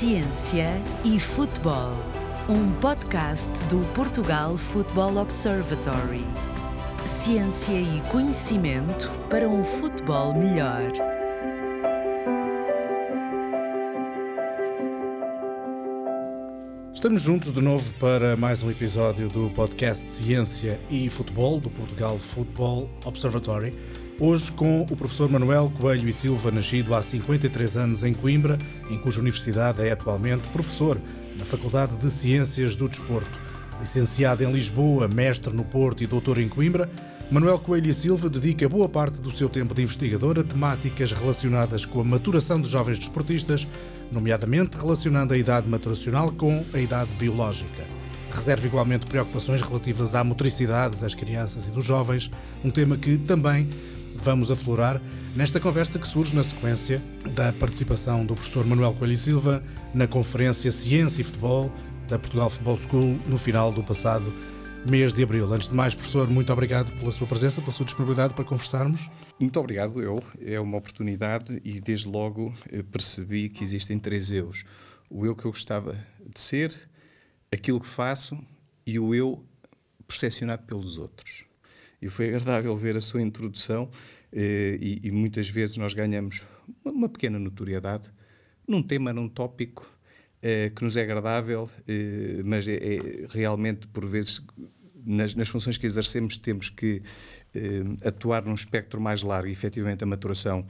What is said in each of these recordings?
Ciência e Futebol, um podcast do Portugal Football Observatory. Ciência e conhecimento para um futebol melhor. Estamos juntos de novo para mais um episódio do podcast Ciência e Futebol do Portugal Football Observatory. Hoje com o professor Manuel Coelho e Silva, nascido há 53 anos em Coimbra, em cuja universidade é atualmente professor na Faculdade de Ciências do Desporto. Licenciado em Lisboa, mestre no Porto e doutor em Coimbra, Manuel Coelho e Silva dedica boa parte do seu tempo de investigador a temáticas relacionadas com a maturação de jovens desportistas, nomeadamente relacionando a idade maturacional com a idade biológica. Reserva igualmente preocupações relativas à motricidade das crianças e dos jovens, um tema que também vamos aflorar nesta conversa que surge na sequência da participação do professor Manuel Coelho Silva na conferência Ciência e Futebol da Portugal Football School no final do passado mês de abril. Antes de mais, professor, muito obrigado pela sua presença, pela sua disponibilidade para conversarmos. Muito obrigado, eu. É uma oportunidade e desde logo eh, percebi que existem três eus. O eu que eu gostava de ser, aquilo que faço e o eu percepcionado pelos outros. E foi agradável ver a sua introdução e, e, muitas vezes nós ganhamos uma, pequena notoriedade num tema, num tópico eh, que nos é agradável, eh, mas é, é, realmente, por vezes, nas, nas, funções que exercemos, temos que atuar num espectro mais largo. E, efetivamente, a maturação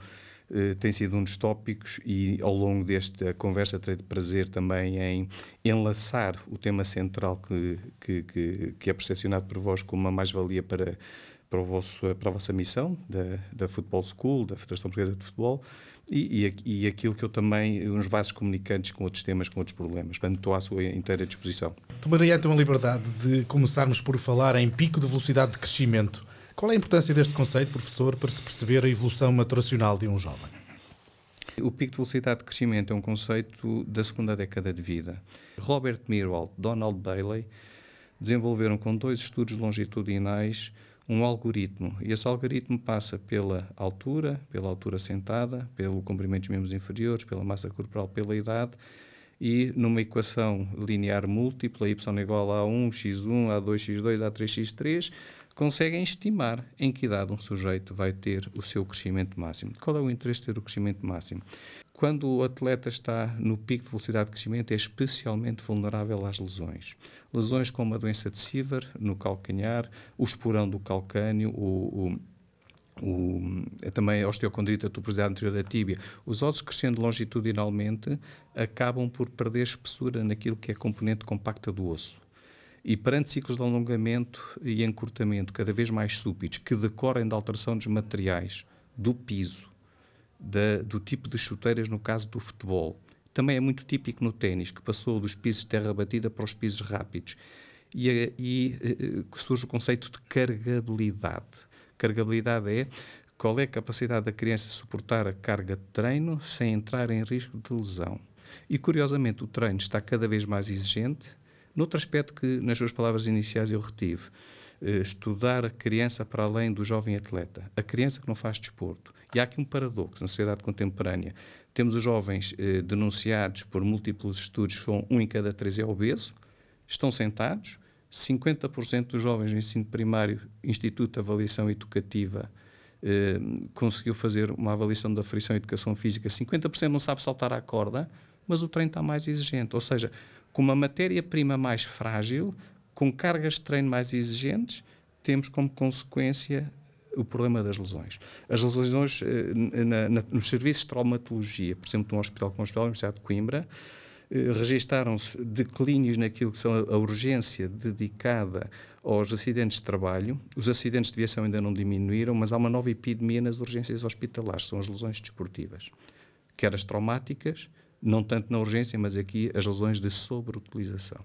tem sido um dos tópicos e ao longo desta conversa terei de prazer também em enlaçar o tema central que, que, que, que é percepcionado por vós como uma mais-valia para, para, o vosso, para a vossa missão da, da Football School, da Federação Portuguesa de Futebol, e, e, e, aquilo que eu também, uns vasos comunicantes com outros temas, com outros problemas. Portanto, estou à sua inteira disposição. Tomarei então a liberdade de começarmos por falar em pico de velocidade de crescimento. Qual é a importância deste conceito, professor, para se perceber a evolução maturacional de um jovem? O pico de velocidade de crescimento é um conceito da segunda década de vida. Robert Mirwald, Donald Bailey desenvolveram com dois estudos longitudinais um algoritmo. E esse algoritmo passa pela altura, pela altura sentada, pelo comprimento dos membros inferiores, pela massa corporal, pela idade, e numa equação linear múltipla, y igual a 1, x1, a2, x2, a3, x3, conseguem estimar em que idade um sujeito vai ter o seu crescimento máximo. Qual é o interesse de ter o crescimento máximo? Quando o atleta está no pico de velocidade de crescimento, é especialmente vulnerável às lesões. Lesões como a doença de Siever no calcanhar, o esporão do calcânio, o, o, o, é também a osteocondrite, a tuberosidade anterior da tíbia. Os ossos crescendo longitudinalmente acabam por perder espessura naquilo que é componente compacta do osso. E perante ciclos de alongamento e encurtamento cada vez mais súbitos, que decorrem da alteração dos materiais, do piso, da, do tipo de chuteiras no caso do futebol. Também é muito típico no ténis, que passou dos pisos de terra batida para os pisos rápidos. E, e, e eh, surge o conceito de carregabilidade. Carregabilidade é qual é a capacidade da criança de suportar a carga de treino sem entrar em risco de lesão. E curiosamente, o treino está cada vez mais exigente, noutro aspecto que, nas suas palavras iniciais, eu retive. Eh, estudar a criança para além do jovem atleta, a criança que não faz desporto. E há aqui um paradoxo na sociedade contemporânea. Temos os jovens eh, denunciados por múltiplos estudos, com um em cada três é obeso, estão sentados, 50% dos jovens no ensino primário, Instituto de Avaliação Educativa, eh, conseguiu fazer uma avaliação da frição e educação física, 50% não sabe saltar à corda, mas o treino está mais exigente. Ou seja, com uma matéria-prima mais frágil, com cargas de treino mais exigentes, temos como consequência o problema das lesões. As lesões eh, na, na, nos serviços de traumatologia, por exemplo, de um hospital como o Hospital da Universidade de Coimbra, eh, registaram-se declínios naquilo que são a urgência dedicada aos acidentes de trabalho. Os acidentes de viação ainda não diminuíram, mas há uma nova epidemia nas urgências hospitalares, são as lesões desportivas, quer as traumáticas, não tanto na urgência, mas aqui as lesões de sobreutilização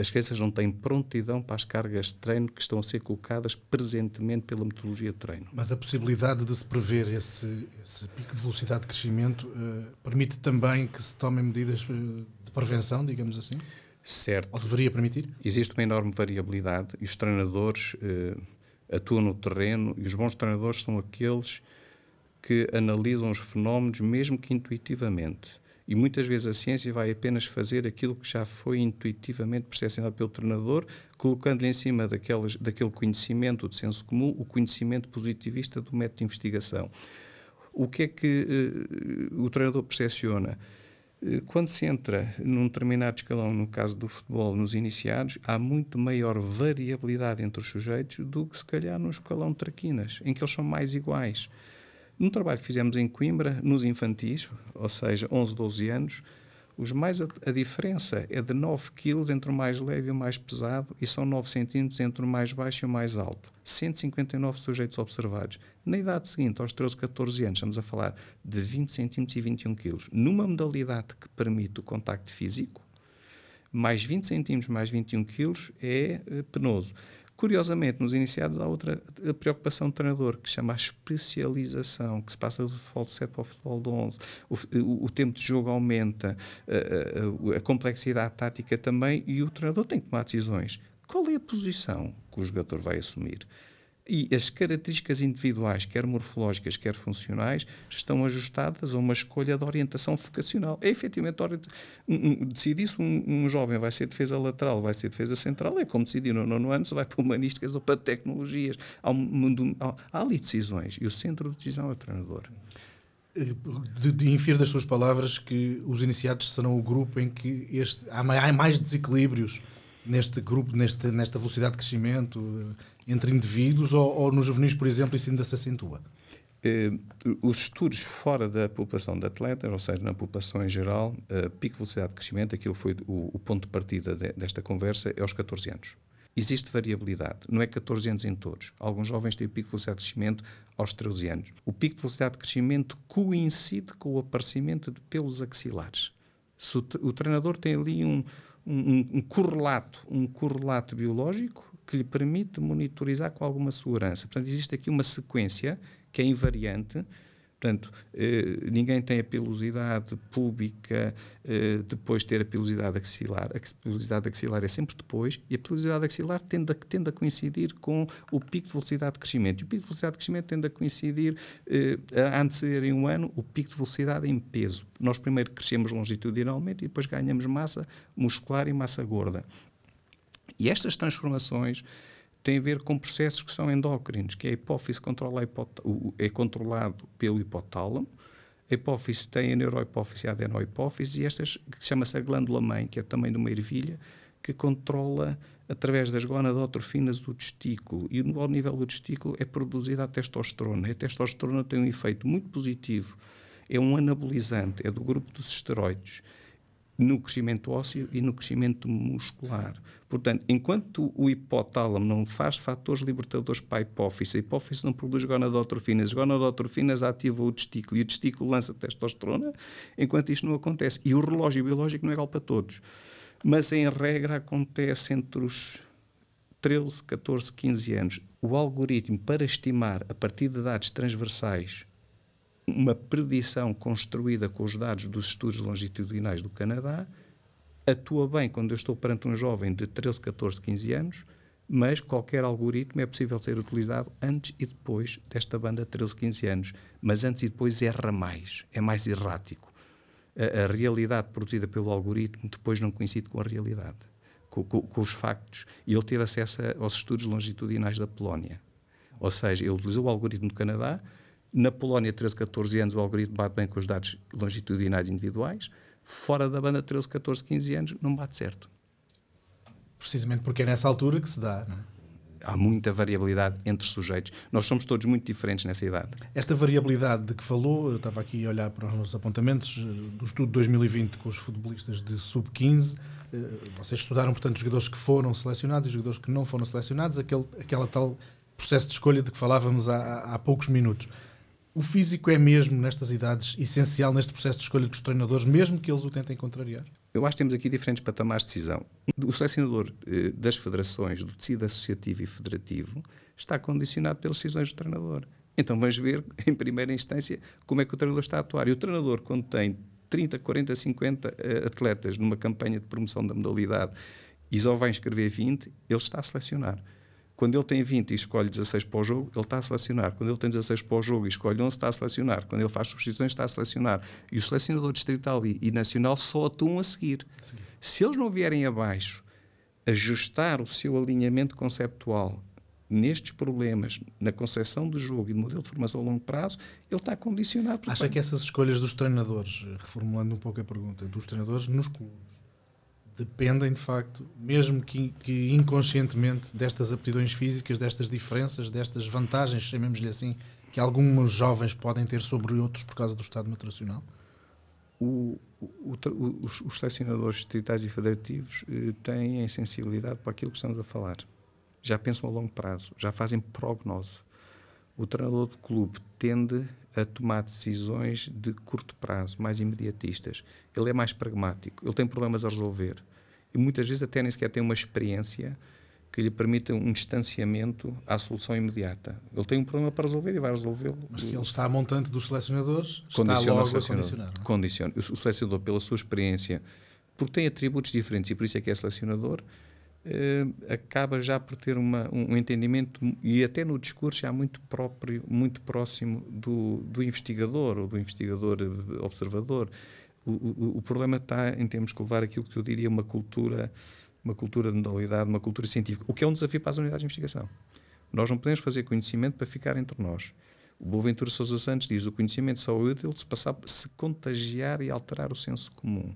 as crianças não têm prontidão para as cargas de treino que estão a ser colocadas presentemente pela metodologia de treino. Mas a possibilidade de se prever esse, esse pico de velocidade de crescimento uh, permite também que se tomem medidas eh, de prevenção, digamos assim? Certo. Ou deveria permitir? Existe uma enorme variabilidade e os treinadores uh, atuam no terreno e os bons treinadores são aqueles que analisam os fenómenos mesmo que intuitivamente E muitas vezes a ciência vai apenas fazer aquilo que já foi intuitivamente percepcionado pelo treinador, colocando-lhe em cima daquelas, daquele conhecimento de senso comum o conhecimento positivista do método de investigação. O que é que uh, o treinador percepciona? Uh, quando se entra num determinado escalão, no caso do futebol, nos iniciados, há muito maior variabilidade entre os sujeitos do que se calhar no escalão de traquinas, em que eles são mais iguais. No trabalho que fizemos em Coimbra, nos infantis, ou seja, 11, 12 anos, os mais a, a, diferença é de 9 kg entre o mais leve e o mais pesado e são 9 centímetros entre o mais baixo e o mais alto. 159 sujeitos observados. Na idade seguinte, aos 13, 14 anos, estamos a falar de 20 centímetros e 21 kg. Numa modalidade que permite o contacto físico, mais 20 centímetros mais 21 kg é eh, penoso. Curiosamente, nos iniciados há outra preocupação do treinador, que chama a especialização, que se passa do futebol de 7 para o futebol de 11. O, o, o tempo de jogo aumenta, a, a, a, complexidade tática também, e o treinador tem que tomar decisões. Qual é a posição que o jogador vai assumir? E as características individuais, quer morfológicas, quer funcionais, estão ajustadas a uma escolha de orientação vocacional. É efetivamente um, decidir se um, um, jovem vai ser defesa lateral, vai ser defesa central, é como decidir no nono ano se vai para humanísticas ou para tecnologias. Há, um, há, há ali decisões e o centro de decisão é o treinador. De, de infir das suas palavras que os iniciados serão o grupo em que este, há mais desequilíbrios neste grupo, neste, nesta velocidade de crescimento entre indivíduos ou, ou nos juvenis, por exemplo, isso ainda se acentua? Uh, os estudos fora da população de atletas, ou seja, na população em geral, uh, pico de velocidade de crescimento, aquilo foi o, o ponto de partida de, desta conversa, é aos 14 anos. Existe variabilidade, não é 14 anos em todos. Alguns jovens têm o pico de velocidade de crescimento aos 13 anos. O pico de velocidade de crescimento coincide com o aparecimento de pelos axilares. Se o, o treinador tem ali um, um, um, correlato, um correlato biológico que lhe permite monitorizar com alguma segurança. Portanto, existe aqui uma sequência que é invariante. Portanto, eh, ninguém tem a pilosidade pública eh, depois de ter a pilosidade axilar. A pilosidade axilar é sempre depois e a pilosidade axilar tende a, tende a coincidir com o pico de velocidade de crescimento. E o pico de velocidade de crescimento tende a coincidir, eh, a anteceder um ano, o pico de velocidade em peso. Nós primeiro crescemos longitudinalmente e depois ganhamos massa muscular e massa gorda. E estas transformações têm a ver com processos que são endócrinos, que a hipófise controla a é controlado pelo hipotálamo, a hipófise tem a neurohipófise e a adenohipófise, e estas, que chama-se a glândula-mãe, que é também de uma ervilha, que controla através das gonadotrofinas do testículo. E ao nível do testículo é produzida a testosterona. E a testosterona tem um efeito muito positivo. É um anabolizante, é do grupo dos esteroides no crescimento ósseo e no crescimento muscular. Portanto, enquanto o hipotálamo não faz fatores libertadores para a hipófise, a hipófise não produz gonadotrofinas, as gonadotrofinas ativam o testículo e o testículo lança testosterona, enquanto isto não acontece. E o relógio biológico não é igual para todos. Mas, em regra, acontece entre os 13, 14, 15 anos. O algoritmo para estimar, a partir de dados transversais, uma predição construída com os dados dos estudos longitudinais do Canadá atua bem quando eu estou perante um jovem de 13, 14, 15 anos, mas qualquer algoritmo é possível ser utilizado antes e depois desta banda de 13, 15 anos. Mas antes e depois erra mais, é mais errático. A, a realidade produzida pelo algoritmo depois não coincide com a realidade, com, com, com os factos. E ele teve acesso aos estudos longitudinais da Polónia. Ou seja, ele utilizou o algoritmo do Canadá, na Polónia, 13, 14 anos, o algoritmo bate bem com os dados longitudinais individuais. Fora da banda, 13, 14, 15 anos, não bate certo. Precisamente porque é nessa altura que se dá, não é? Há muita variabilidade entre sujeitos. Nós somos todos muito diferentes nessa idade. Esta variabilidade de que falou, eu estava aqui a olhar para os nossos apontamentos eh, do estudo de 2020 com os futebolistas de sub-15. Eh, vocês estudaram, portanto, os jogadores que foram selecionados e os jogadores que não foram selecionados, aquele, aquela tal processo de escolha de que falávamos há, há poucos minutos. O físico é mesmo, nestas idades, essencial neste processo de escolha dos treinadores, mesmo que eles o tentem contrariar? Eu acho que temos aqui diferentes patamares de decisão. O selecionador eh, das federações, do tecido associativo e federativo, está condicionado pelas decisões do treinador. Então vamos ver, em primeira instância, como é que o treinador está a atuar. E o treinador, quando tem 30, 40, 50 atletas numa campanha de promoção da modalidade e só vai inscrever 20, ele está a selecionar Quando ele tem 20 e escolhe 16 para o jogo, ele está a selecionar. Quando ele tem 16 para o jogo e escolhe 11, está a selecionar. Quando ele faz substituições, está a selecionar. E o selecionador distrital e, e nacional só atuam a seguir. Sim. Se eles não vierem abaixo ajustar o seu alinhamento conceptual nestes problemas, na concepção do jogo e do modelo de formação a longo prazo, ele está condicionado. Acha que essas escolhas dos treinadores, reformulando um pouco a pergunta, dos treinadores nos clubes, dependem de facto, mesmo que, que inconscientemente, destas aptidões físicas, destas diferenças, destas vantagens, chamemos-lhe assim, que alguns jovens podem ter sobre outros por causa do estado nutricional? O, o, o, os, os selecionadores distritais e federativos eh, têm sensibilidade para aquilo que estamos a falar. Já pensam a longo prazo, já fazem prognose. O treinador de clube tende a tomar decisões de curto prazo, mais imediatistas. Ele é mais pragmático, ele tem problemas a resolver. E muitas vezes até nem sequer tem uma experiência que lhe permita um distanciamento à solução imediata. Ele tem um problema para resolver e vai resolvê-lo. Mas se ele está a montante dos selecionadores, condiciona está logo o selecionador. a condicionar. É? Condiciona. O selecionador, pela sua experiência, porque tem atributos diferentes e por isso é que é selecionador, acaba já por ter uma, um entendimento e até no discurso já muito próprio, muito próximo do, do investigador ou do investigador eh, observador. O, o, o, problema está em termos que levar aquilo que eu diria uma cultura, uma cultura de modalidade, uma cultura científica, o que é um desafio para as unidades de investigação. Nós não podemos fazer conhecimento para ficar entre nós. O Boaventura Sousa Santos diz o conhecimento só é útil se passar se contagiar e alterar o senso comum.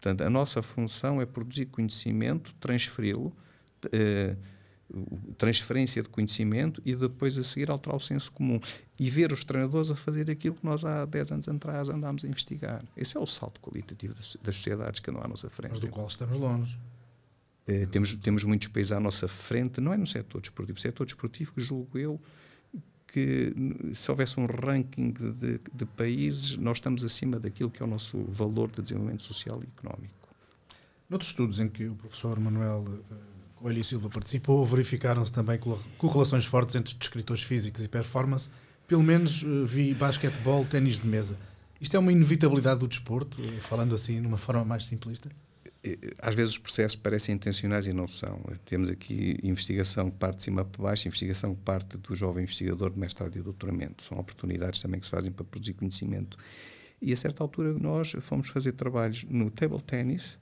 Portanto, a nossa função é produzir conhecimento, transferi-lo, eh, transferência de conhecimento e depois a seguir alterar o senso comum e ver os treinadores a fazer aquilo que nós há 10 anos atrás andámos a investigar. Esse é o salto qualitativo das, das sociedades que andam à nossa frente. Mas do qual estamos longe. Eh, temos, temos muitos países à nossa frente, não é no setor desportivo. No setor desportivo, julgo eu, que se houvesse um ranking de, de, países, nós estamos acima daquilo que é o nosso valor de desenvolvimento social e económico. Noutros estudos em que o professor Manuel eh, Coelho e Silva participou, verificaram-se também correlações fortes entre descritores físicos e performance. Pelo menos eh, vi basquetebol, ténis de mesa. Isto é uma inevitabilidade do desporto, eh, falando assim, de uma forma mais simplista? Às vezes os processos parecem intencionais e não são. Temos aqui investigação que parte de cima para baixo, investigação que parte do jovem investigador de mestrado e doutoramento. São oportunidades também que se fazem para produzir conhecimento. E a certa altura nós fomos fazer trabalhos no table tennis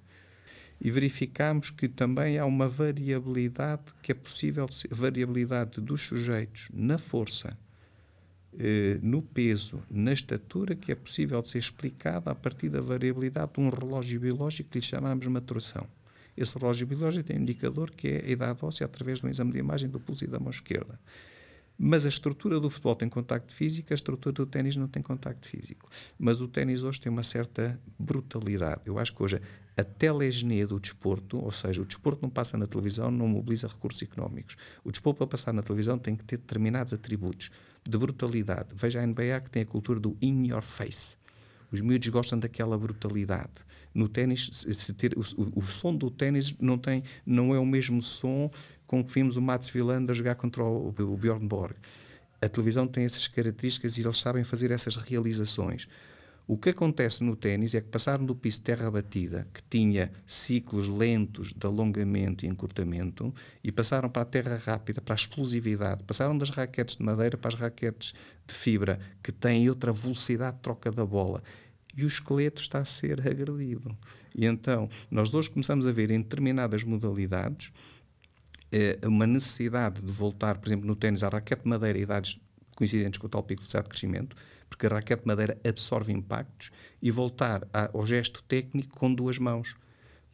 e verificámos que também há uma variabilidade que é possível, variabilidade dos sujeitos na força, eh, no peso, na estatura, que é possível de ser explicada a partir da variabilidade de um relógio biológico que lhe chamamos maturação. Esse relógio biológico tem um indicador que é a idade óssea através de um exame de imagem do pulso e da mão esquerda. Mas a estrutura do futebol tem contacto físico, a estrutura do ténis não tem contacto físico. Mas o ténis hoje tem uma certa brutalidade. Eu acho que hoje a telegenia do desporto, ou seja, o desporto não passa na televisão, não mobiliza recursos económicos. O desporto para passar na televisão tem que ter determinados atributos de brutalidade. Veja a NBA que tem a cultura do in your face. Os miúdos gostam daquela brutalidade. No ténis, se ter, o, o, som do ténis não, tem, não é o mesmo som com que vimos o Mats Wilander jogar contra o, o Bjorn Borg. A televisão tem essas características e eles sabem fazer essas realizações. O que acontece no ténis é que passaram do piso de terra batida, que tinha ciclos lentos de alongamento e encurtamento, e passaram para a terra rápida, para a explosividade. Passaram das raquetes de madeira para as raquetes de fibra, que têm outra velocidade de troca da bola. E o esqueleto está a ser agredido. E então, nós hoje começamos a ver em determinadas modalidades eh, uma necessidade de voltar, por exemplo, no ténis, à raquete de madeira, idades coincidentes com o tal pico de crescimento, porque a raquete de madeira absorve impactos, e voltar ao gesto técnico com duas mãos.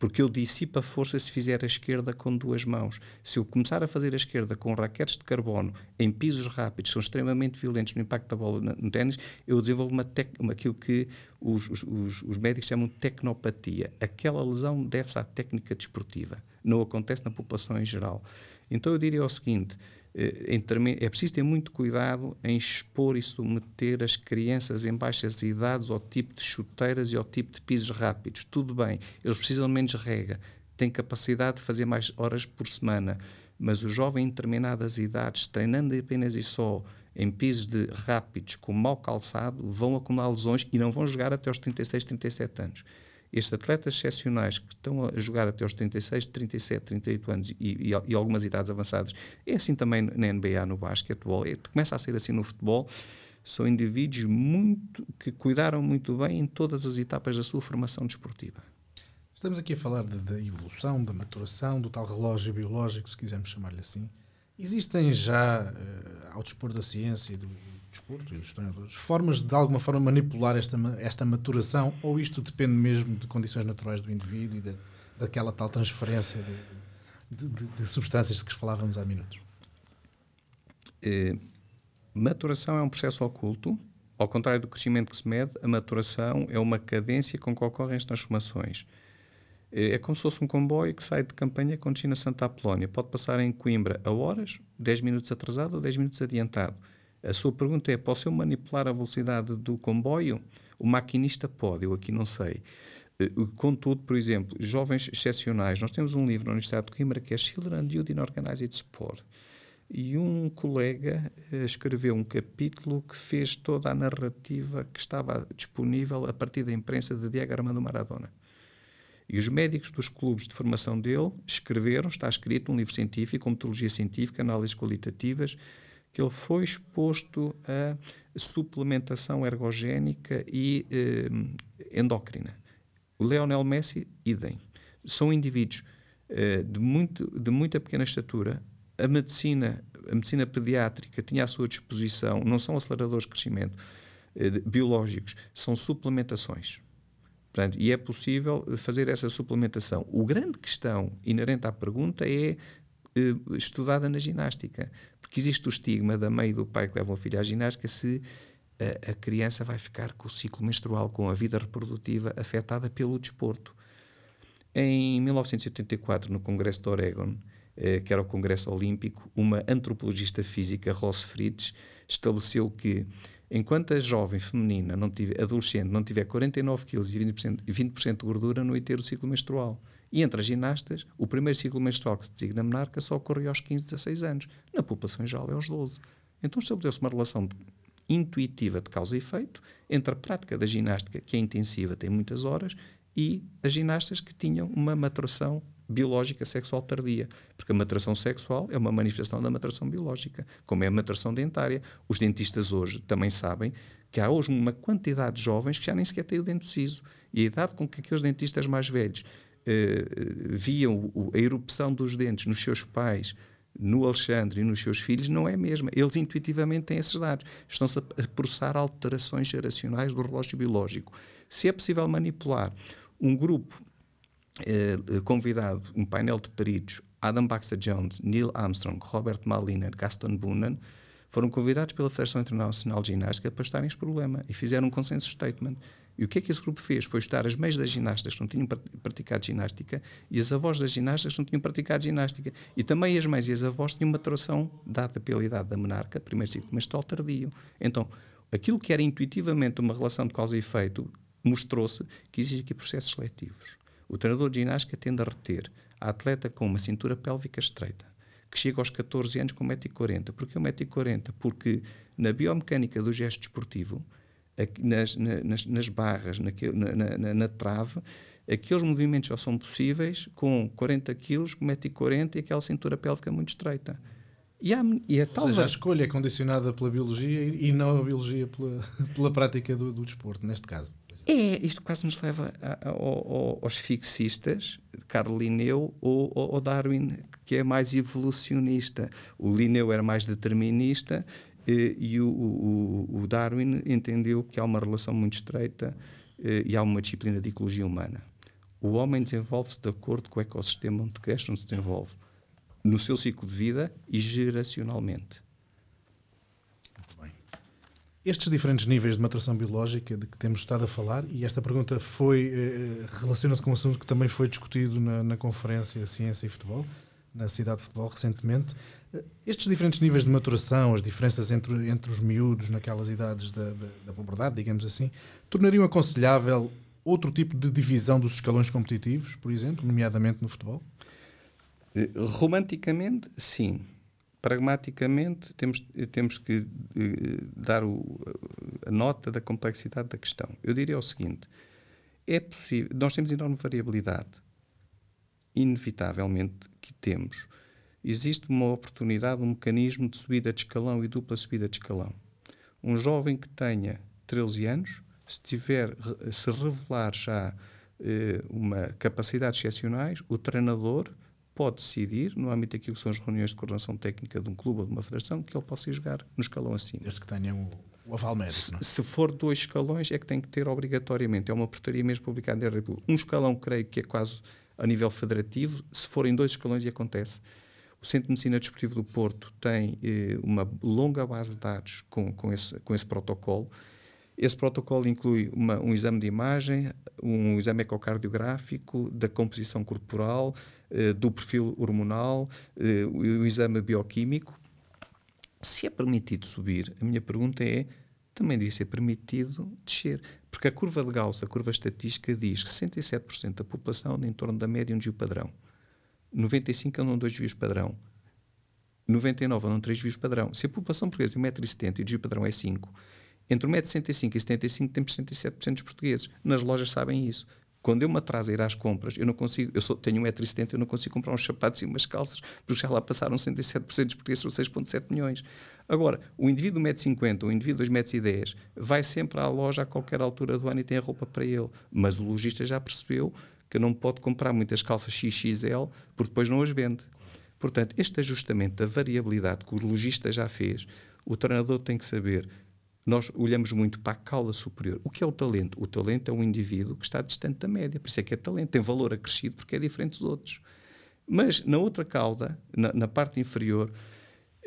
Porque eu dissipo a força se fizer a esquerda com duas mãos. Se eu começar a fazer a esquerda com raquetes de carbono em pisos rápidos, são extremamente violentos no impacto da bola no ténis, eu desenvolvo uma tec, aquilo que os, os, os médicos chamam de tecnopatia. Aquela lesão deve-se à técnica desportiva. Não acontece na população em geral. Então eu diria o seguinte: é preciso ter muito cuidado em expor e submeter as crianças em baixas idades ao tipo de chuteiras e ao tipo de pisos rápidos. Tudo bem, eles precisam de menos rega, têm capacidade de fazer mais horas por semana, mas o jovem em determinadas idades, treinando apenas e só em pisos de rápidos com mau calçado, vão acumular lesões e não vão jogar até aos 36, 37 anos. Estes atletas excepcionais que estão a jogar até aos 36, 37, 38 anos e, e, e algumas idades avançadas, é assim também na NBA, no basquetebol, é, começa a ser assim no futebol, são indivíduos muito, que cuidaram muito bem em todas as etapas da sua formação desportiva. Estamos aqui a falar da evolução, da maturação, do tal relógio biológico, se quisermos chamar-lhe assim. Existem já, uh, ao dispor da ciência e do desporto e dos treinadores, formas de, de alguma forma manipular esta, esta maturação ou isto depende mesmo de condições naturais do indivíduo e de, daquela tal transferência de, de, de, substâncias de que falávamos há minutos? Eh, maturação é um processo oculto. Ao contrário do crescimento que se mede, a maturação é uma cadência com que ocorrem as transformações. Eh, é como se fosse um comboio que sai de campanha com a Santa Apolónia. Pode passar em Coimbra a horas, 10 minutos atrasado ou 10 minutos adiantado. A sua pergunta é: posso eu manipular a velocidade do comboio? O maquinista pode, eu aqui não sei. Eh, contudo, por exemplo, jovens excepcionais, nós temos um livro na Universidade de Coimbra que é Children and Youth in Organized Sport. E um colega eh, escreveu um capítulo que fez toda a narrativa que estava disponível a partir da imprensa de Diego Armando Maradona. E os médicos dos clubes de formação dele escreveram, está escrito um livro científico, com metodologia científica, análises qualitativas, que ele foi exposto a suplementação ergogénica e eh, endócrina. O Leonel Messi, idem. São indivíduos eh, de, muito, de muita pequena estatura. A medicina, a medicina pediátrica tinha à sua disposição, não são aceleradores de crescimento eh, de, biológicos, são suplementações. Portanto, e é possível fazer essa suplementação. O grande questão inerente à pergunta é eh, estudada na ginástica. Porque existe o estigma da mãe e do pai que levam o filho à ginástica se a, a criança vai ficar com o ciclo menstrual, com a vida reprodutiva afetada pelo desporto. Em 1984, no Congresso de Oregon, eh, que era o Congresso Olímpico, uma antropologista física, Ross Fritz, estabeleceu que enquanto a jovem feminina, não tiver, adolescente, não tiver 49 kg e 20%, 20 de gordura, não ia ter o ciclo menstrual. E entre as ginastas, o primeiro ciclo menstrual que se designa menarca só ocorre aos 15, 16 anos. Na população em geral é aos 12. Então estabeleceu-se uma relação intuitiva de causa e efeito entre a prática da ginástica, que é intensiva, tem muitas horas, e as ginastas que tinham uma maturação biológica sexual tardia. Porque a maturação sexual é uma manifestação da maturação biológica, como é a maturação dentária. Os dentistas hoje também sabem que há hoje uma quantidade de jovens que já nem sequer têm o dente ciso. E a idade com que aqueles dentistas mais velhos viam a erupção dos dentes nos seus pais, no Alexandre e nos seus filhos não é a mesma. Eles intuitivamente têm esses dados. Estão-se a processar alterações geracionais do relógio biológico. Se é possível manipular um grupo eh, convidado, um painel de peritos, Adam Baxter Jones, Neil Armstrong, Robert Maliner, Gaston Boonen, foram convidados pela Federação Internacional de Ginástica para estarem este problema e fizeram um consenso statement. E o que é que esse grupo fez? Foi estudar as mães das ginastas que não tinham praticado ginástica e as avós das ginastas que não tinham praticado ginástica. E também as mães e as avós tinham uma maturação dada pela idade da menarca, primeiro ciclo menstrual tardio. Então, aquilo que era intuitivamente uma relação de causa e efeito mostrou-se que existem aqui processos seletivos. O treinador de ginástica tende a reter a atleta com uma cintura pélvica estreita, que chega aos 14 anos com 1,40m. Porquê 1,40m? Porque na biomecânica do gesto desportivo, nas, nas, nas barras, na, na, na, trave, aqueles movimentos só são possíveis com 40 quilos, com 1,40m e aquela cintura pélvica muito estreita. E, há, e é tal seja, a escolha é condicionada pela biologia e não a biologia pela, pela prática do, do desporto, neste caso. É, isto quase nos leva a, a, a, aos fixistas, Carl Linneu ou, ou, Darwin, que é mais evolucionista. O Linneu era mais determinista e, e o, o, o, Darwin entendeu que há uma relação muito estreita e há uma disciplina de ecologia humana. O homem desenvolve-se de acordo com o ecossistema onde cresce, onde se desenvolve, no seu ciclo de vida e geracionalmente. Estes diferentes níveis de maturação biológica de que temos estado a falar, e esta pergunta foi eh, relaciona-se com um assunto que também foi discutido na, na Conferência Ciência e Futebol, na Cidade de Futebol, recentemente. Eh, estes diferentes níveis de maturação, as diferenças entre, entre os miúdos naquelas idades da, da, da puberdade, digamos assim, tornariam aconselhável outro tipo de divisão dos escalões competitivos, por exemplo, nomeadamente no futebol? Eh, romanticamente, sim pragmaticamente temos, temos que uh, dar o, a nota da complexidade da questão. Eu diria o seguinte: É possível, nós temos enorme variabilidade. Inevitavelmente que temos. Existe uma oportunidade, um mecanismo de subida de escalão e dupla subida de escalão. Um jovem que tenha 13 anos, se tiver, se revelar já eh, uma capacidades excepcionais, o treinador pode decidir, no âmbito daquilo que são as reuniões de coordenação técnica de um clube ou de uma federação, que ele possa ir jogar no escalão acima. Desde que tenha o, o aval médico. Se, é? se, for dois escalões, é que tem que ter obrigatoriamente. É uma portaria mesmo publicada na República. Um escalão, creio que é quase a nível federativo. Se forem dois escalões, e acontece. O Centro de Medicina Desportivo do Porto tem eh, uma longa base de dados com, com, esse, com esse protocolo. Esse protocolo inclui uma, um exame de imagem, um exame ecocardiográfico, da composição corporal, eh, do perfil hormonal, eh, o, o exame bioquímico. Se é permitido subir, a minha pergunta é: também devia ser permitido descer. Porque a curva de Gauss, a curva estatística, diz que 67% da população anda em torno da média um desvio padrão. 95% andam dois desvios padrão. 99 andam três desvios padrão. Se a população portuguesa tem 1,70m e o desvio padrão é 5, entre 1,65m e 75 temos 67% dos portugueses. Nas lojas sabem isso. Quando eu me atraso a ir às compras, eu não consigo, eu sou, tenho 1,70m, eu não consigo comprar uns sapatos e umas calças, porque já lá passaram 67% dos portugueses, são 6,7 milhões. Agora, o indivíduo de 1,50m, o indivíduo de 2,10m, vai sempre à loja a qualquer altura do ano e tem a roupa para ele. Mas o lojista já percebeu que não pode comprar muitas calças XXL porque depois não as vende. Portanto, este ajustamento da variabilidade que o lojista já fez, o treinador tem que saber nós olhamos muito para a cauda superior. O que é o talento? O talento é um indivíduo que está distante da média, por isso é que é talento, tem valor acrescido porque é diferente dos outros. Mas na outra cauda, na, na parte inferior,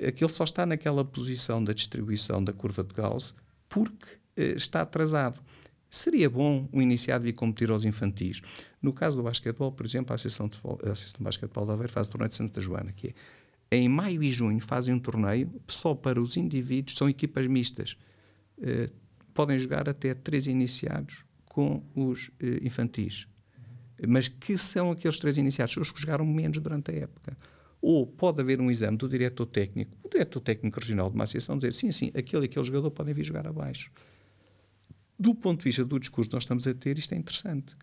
aquele só está naquela posição da distribuição da curva de Gauss porque eh, está atrasado. Seria bom o iniciado vir competir aos infantis. No caso do basquetebol, por exemplo, a Associação de, a Associação de Basquetebol de Aveiro faz o torneio de Santa Joana, que é em maio e junho fazem um torneio só para os indivíduos, são equipas mistas eh, podem jogar até três iniciados com os eh, infantis. Mas que são aqueles três iniciados? Os que jogaram menos durante a época. Ou pode haver um exame do diretor técnico, o diretor técnico regional de uma associação, dizer sim, sim, aquele e aquele jogador podem vir jogar abaixo. Do ponto de vista do discurso que nós estamos a ter, isto é interessante.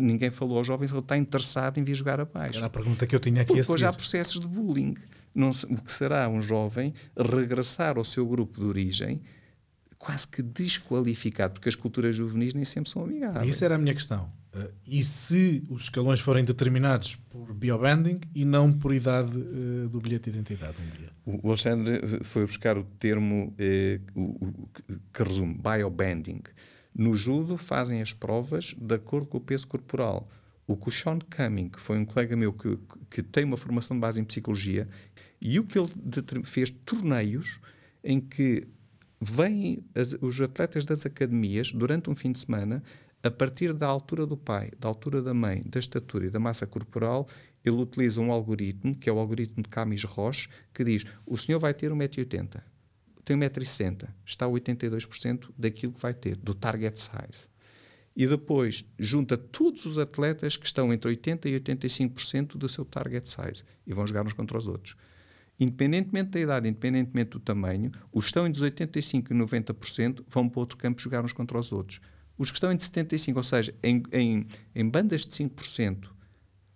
Ninguém falou aos jovens, ele está interessado em vir jogar abaixo. Era a pergunta que eu tinha aqui Porque a seguir. Depois há processos de bullying. Não, o que será um jovem regressar ao seu grupo de origem quase que desqualificado, porque as culturas juvenis nem sempre são amigáveis. Isso era a minha questão. Uh, e se os escalões forem determinados por biobanding e não por idade uh, do bilhete de identidade? Um o Alexandre foi buscar o termo uh, o, o, que resume biobanding. No judo fazem as provas de acordo com o peso corporal. O que o Sean Cumming, que foi um colega meu que, que tem uma formação de base em psicologia, e o que ele fez torneios em que vêm as, os atletas das academias durante um fim de semana, a partir da altura do pai, da altura da mãe, da estatura e da massa corporal, ele utiliza um algoritmo, que é o algoritmo de Camis-Roche, que diz: o senhor vai ter 1,80m, tem 1,60m, está a 82% daquilo que vai ter, do target size. E depois junta todos os atletas que estão entre 80% e 85% do seu target size e vão jogar uns contra os outros independentemente da idade, independentemente do tamanho, os que estão entre os 85% e 90% vão para outro campo jogar uns contra os outros. Os que estão entre 75%, ou seja, em, em, em bandas de 5%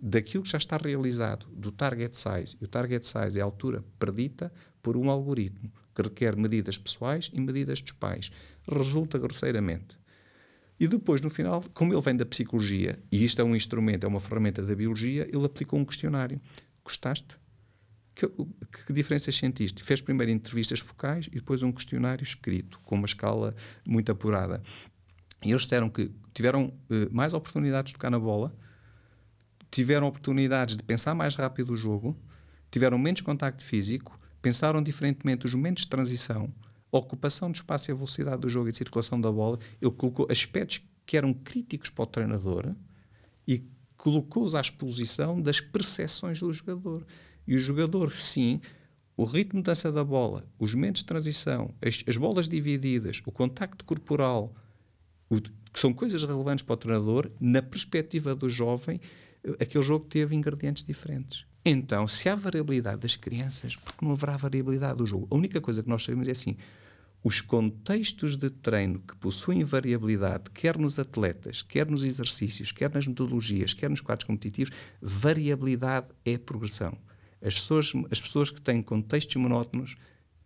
daquilo que já está realizado, do target size, e o target size é a altura predita por um algoritmo que requer medidas pessoais e medidas dos pais. Resulta grosseiramente. E depois, no final, como ele vem da psicologia, e isto é um instrumento, é uma ferramenta da biologia, ele aplicou um questionário. Gostaste? Que, que, diferenças sentiste? Fez primeiro entrevistas focais e depois um questionário escrito, com uma escala muito apurada. E eles disseram que tiveram uh, mais oportunidades de tocar na bola, tiveram oportunidades de pensar mais rápido o jogo, tiveram menos contacto físico, pensaram diferentemente os momentos de transição, a ocupação de espaço e a velocidade do jogo e de circulação da bola. Ele colocou aspectos que eram críticos para o treinador e colocou-os à exposição das percepções do jogador. E o jogador, sim, o ritmo de dança da bola, os momentos de transição, as, as bolas divididas, o contacto corporal, o, que são coisas relevantes para o treinador, na perspectiva do jovem, aquele jogo teve ingredientes diferentes. Então, se há variabilidade das crianças, porque não haverá variabilidade do jogo? A única coisa que nós sabemos é assim: os contextos de treino que possuem variabilidade, quer nos atletas, quer nos exercícios, quer nas metodologias, quer nos quadros competitivos, variabilidade é progressão. As pessoas, as pessoas que têm contextos monótonos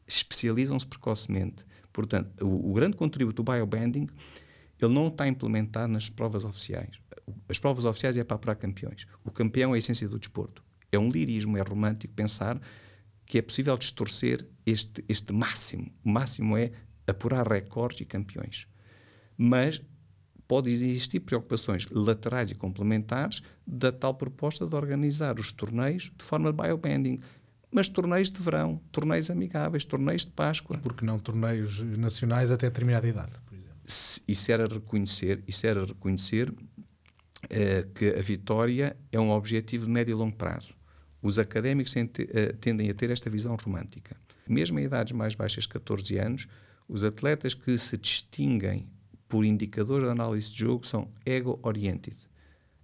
especializam-se precocemente. Portanto, o, o, grande contributo do biobanding ele não está implementado nas provas oficiais. As provas oficiais é para apurar campeões. O campeão é a essência do desporto. É um lirismo, é romântico pensar que é possível distorcer este, este máximo. O máximo é apurar recordes e campeões. Mas pode existir preocupações laterais e complementares da tal proposta de organizar os torneios de forma de biobanding. Mas torneios de verão, torneios amigáveis, torneios de Páscoa. Porque não torneios nacionais até determinada idade, por exemplo. Isso era reconhecer, isso era reconhecer uh, que a vitória é um objetivo de médio e longo prazo. Os académicos eh, tendem a ter esta visão romântica. Mesmo em idades mais baixas de 14 anos, os atletas que se distinguem por indicadores de análise de jogo são ego-oriented.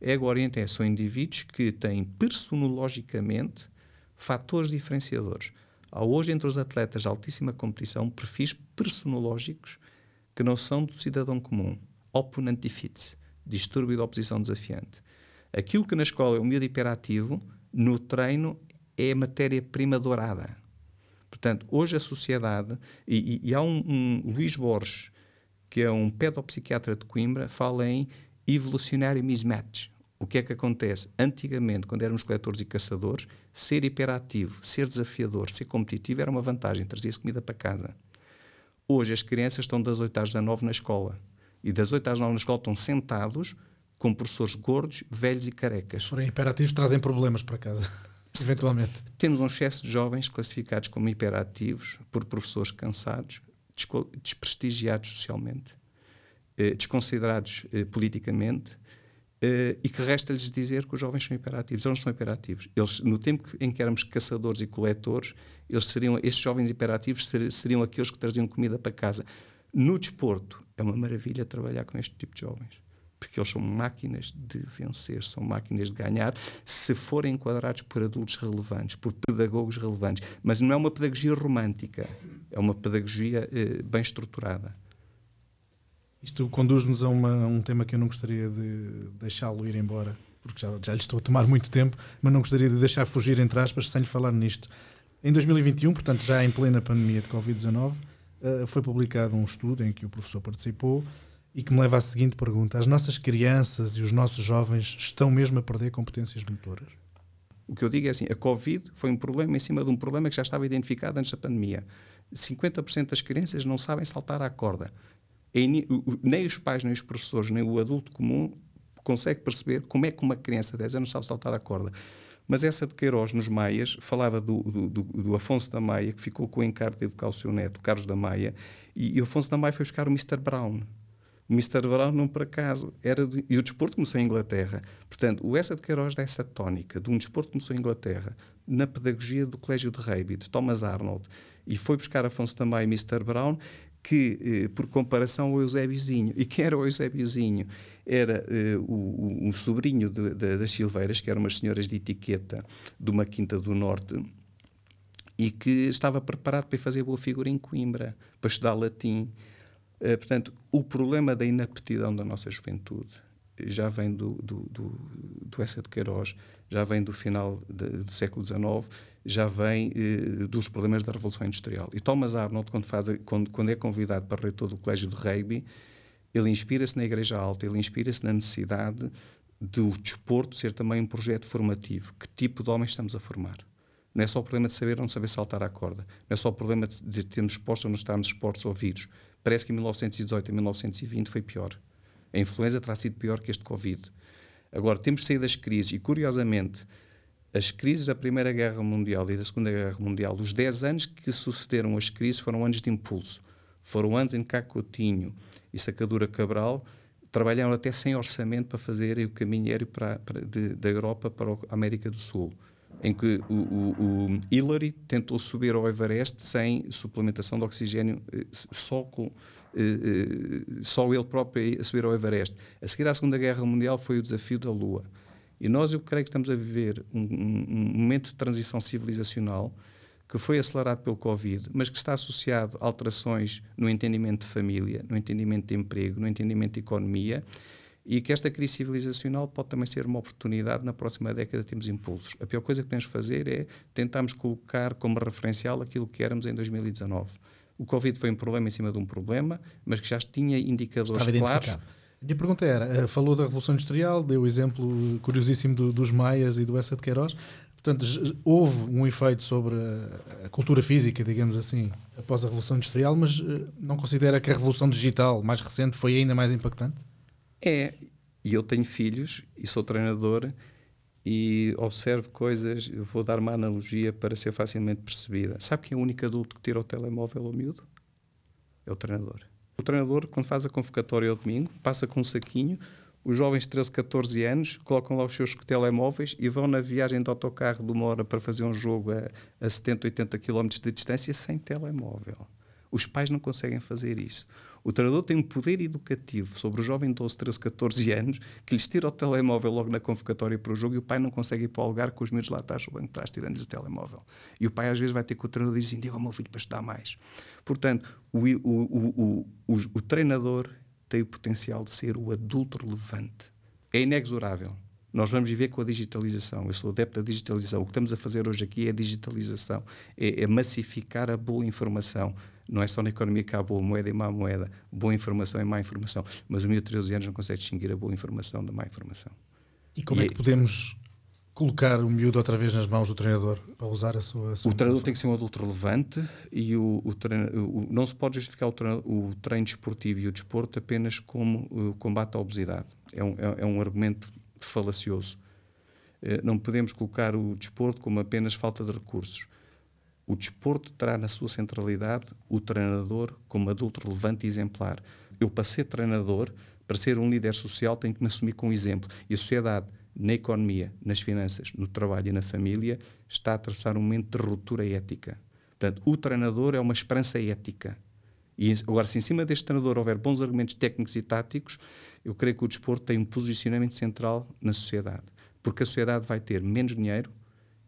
Ego-oriented são indivíduos que têm personologicamente fatores diferenciadores. Há hoje entre os atletas de altíssima competição perfis personológicos que não são do cidadão comum. Opponent defeats, distúrbio de oposição desafiante. Aquilo que na escola é um miúdo hiperativo, no treino é matéria-prima dourada. Portanto, hoje a sociedade, e, e, e há um, um, Luís Borges, que é um pedopsiquiatra de Coimbra, fala em evolutionary mismatch. O que é que acontece? Antigamente, quando éramos coletores e caçadores, ser hiperativo, ser desafiador, ser competitivo era uma vantagem, trazia-se comida para casa. Hoje as crianças estão das 8 às 9 na escola. E das 8 às 9 na escola estão sentados com professores gordos, velhos e carecas. Se forem hiperativos, trazem problemas para casa, eventualmente. Temos um excesso de jovens classificados como hiperativos por professores cansados, desprestigiados socialmente, eh, desconsiderados eh, politicamente, eh, e que resta-lhes dizer que os jovens são hiperativos. Eles não são hiperativos. Eles, no tempo em que éramos caçadores e coletores, eles seriam, estes jovens hiperativos seriam aqueles que traziam comida para casa. No desporto, é uma maravilha trabalhar com este tipo de jovens porque eles são máquinas de vencer, são máquinas de ganhar, se forem enquadrados por adultos relevantes, por pedagogos relevantes. Mas não é uma pedagogia romântica, é uma pedagogia eh, bem estruturada. Isto conduz-nos a um tema que eu não gostaria de deixá-lo ir embora, porque já, já lhe estou a tomar muito tempo, mas não gostaria de deixar fugir, entre aspas, sem lhe falar nisto. Em 2021, portanto, já em plena pandemia de Covid-19, uh, foi publicado um estudo em que o professor participou e que me leva à seguinte pergunta: as nossas crianças e os nossos jovens estão mesmo a perder competências motoras? O que eu digo é assim: a Covid foi um problema em cima de um problema que já estava identificado antes da pandemia. 50% das crianças não sabem saltar à corda. Nem os pais, nem os professores, nem o adulto comum consegue perceber como é que uma criança de 10 anos sabe saltar à corda. Mas essa de Queiroz, nos Maias, falava do, do, do, Afonso da Maia, que ficou com o encargo de educar o seu neto, Carlos da Maia, e, e Afonso da Maia foi buscar o Mr. Brown. O Mr. Brown, não por acaso, era do, e o desporto começou em Inglaterra. Portanto, o Essa de Queiroz dá essa tónica de um desporto que começou em Inglaterra, na pedagogia do Colégio de Rugby, de Thomas Arnold, e foi buscar Afonso também Mr. Brown, que, eh, por comparação ao Eusébiozinho. E quem era o Eusébiozinho? Era eh, o, o, sobrinho de, de, das Silveiras, que eram umas senhoras de etiqueta de uma quinta do Norte, e que estava preparado para fazer boa figura em Coimbra, para estudar latim. Eh, portanto, o problema da inaptidão da nossa juventude já vem do, do, do, do Essa de Queiroz, já vem do final de, do século XIX, já vem eh, dos problemas da Revolução Industrial. E Thomas Arnold, quando, faz, quando, quando é convidado para reitor do Colégio de Rugby, ele inspira-se na Igreja Alta, ele inspira-se na necessidade do desporto ser também um projeto formativo. Que tipo de homens estamos a formar? Não é só o problema de saber ou não saber saltar à corda. Não é só o problema de, termos expostos ou não estarmos expostos ao vírus. Parece que em 1918 e 1920 foi pior. A influenza terá sido pior que este Covid. Agora, temos sair das crises e, curiosamente, as crises da Primeira Guerra Mundial e da Segunda Guerra Mundial, os 10 anos que sucederam as crises foram anos de impulso. Foram anos em que Cacotinho e Sacadura Cabral trabalharam até sem orçamento para fazer o caminho aéreo para, para, de, da Europa para a América do Sul em que o, o, o, Hillary tentou subir ao Everest sem suplementação de oxigênio, eh, só com só ele próprio a subir ao Everest. A seguir à Segunda Guerra Mundial foi o desafio da Lua. E nós, eu creio que estamos a viver um, um, um momento de transição civilizacional que foi acelerado pelo Covid, mas que está associado a alterações no entendimento de família, no entendimento de emprego, no entendimento de economia, e que esta crise civilizacional pode também ser uma oportunidade na próxima década temos impulsos. A pior coisa que temos de fazer é tentarmos colocar como referencial aquilo que éramos em 2019. O Covid foi um problema em cima de um problema, mas que já tinha indicadores claros. A minha pergunta era, eh, falou da Revolução Industrial, deu o exemplo curiosíssimo do, dos Maias e do Essa de Queiroz. Portanto, houve um efeito sobre a cultura física, digamos assim, após a Revolução Industrial, mas eh, não considera que a Revolução Digital mais recente foi ainda mais impactante? É, e eu tenho filhos e sou treinador e observo coisas, vou dar uma analogia para ser facilmente percebida. Sabe quem é o único adulto que tira o telemóvel ao miúdo? É o treinador. O treinador, quando faz a convocatória ao domingo, passa com um saquinho, os jovens de 13, 14 anos colocam lá os seus telemóveis e vão na viagem de autocarro de uma hora para fazer um jogo a, a 70, 80 km de distância sem telemóvel. Os pais não conseguem fazer isso. O treinador tem um poder educativo sobre o jovem de 12, 13, 14 anos que lhes tira o telemóvel logo na convocatória para o jogo e o pai não consegue ir para o lugar com os medos lá atrás, o banco de trás, tirando-lhes o telemóvel. E o pai às vezes vai ter com o treinador e diz: Diga ao meu filho para estudar mais. Portanto, o, o, o, o, treinador tem o potencial de ser o adulto relevante. É inexorável. Nós vamos viver com a digitalização. Eu sou adepto da digitalização. O que estamos a fazer hoje aqui é digitalização, é, é massificar a boa informação. Não é só na economia que há boa moeda e má moeda, boa informação e má informação. Mas o meu de 13 anos não consegue distinguir a boa informação da má informação. E como e é que podemos colocar o miúdo outra vez nas mãos do treinador para usar a sua. A sua o treinador tem que ser um adulto relevante e o, o, treino, o não se pode justificar o treino, o treino desportivo e o desporto apenas como o combate à obesidade. É um, é, é um argumento falacioso. Eh, não podemos colocar o desporto como apenas falta de recursos. O desporto terá na sua centralidade o treinador como adulto relevante e exemplar. Eu, para ser treinador, para ser um líder social, tenho que me assumir com exemplo. E a sociedade, na economia, nas finanças, no trabalho e na família, está a atravessar um momento de ruptura ética. Portanto, o treinador é uma esperança ética. E agora, se em cima deste treinador houver bons argumentos técnicos e táticos, eu creio que o desporto tem um posicionamento central na sociedade. Porque a sociedade vai ter menos dinheiro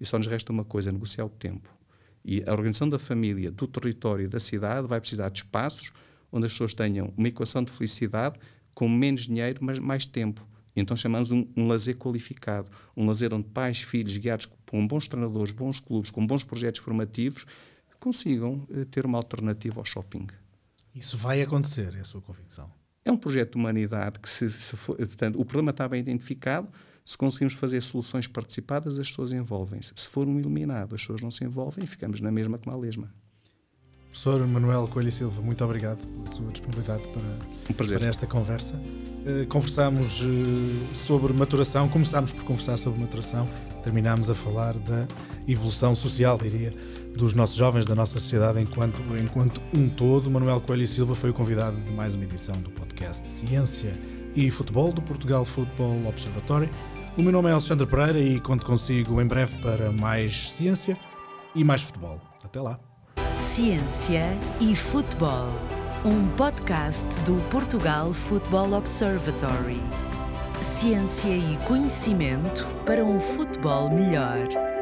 e só nos resta uma coisa: negociar o tempo. E a organização da família, do território e da cidade vai precisar de espaços onde as pessoas tenham uma equação de felicidade com menos dinheiro, mas mais tempo. Então chamamos um, um lazer qualificado, um lazer onde pais, filhos, guiados por bons treinadores, bons clubes, com bons projetos formativos, consigam eh, ter uma alternativa ao shopping. Isso vai acontecer, é a sua convicção? É um projeto de humanidade que, se, se for, portanto, o problema está bem identificado, se conseguimos fazer soluções participadas, as pessoas envolvem-se. Se for um eliminado, as pessoas não se envolvem e ficamos na mesma como a lesma. Professor Manuel Coelho Silva, muito obrigado pela sua disponibilidade para, um para esta conversa. Uh, conversámos uh, sobre maturação, começámos por conversar sobre maturação, terminámos a falar da evolução social, diria, dos nossos jovens, da nossa sociedade enquanto, enquanto um todo. Manuel Coelho Silva foi o convidado de mais uma edição do podcast Ciência e Futebol do Portugal Football Observatory. O meu nome é Alexandre Pereira e conto consigo em breve para mais ciência e mais futebol. Até lá. Ciência e Futebol, um podcast do Portugal Football Observatory. Ciência e conhecimento para um futebol melhor.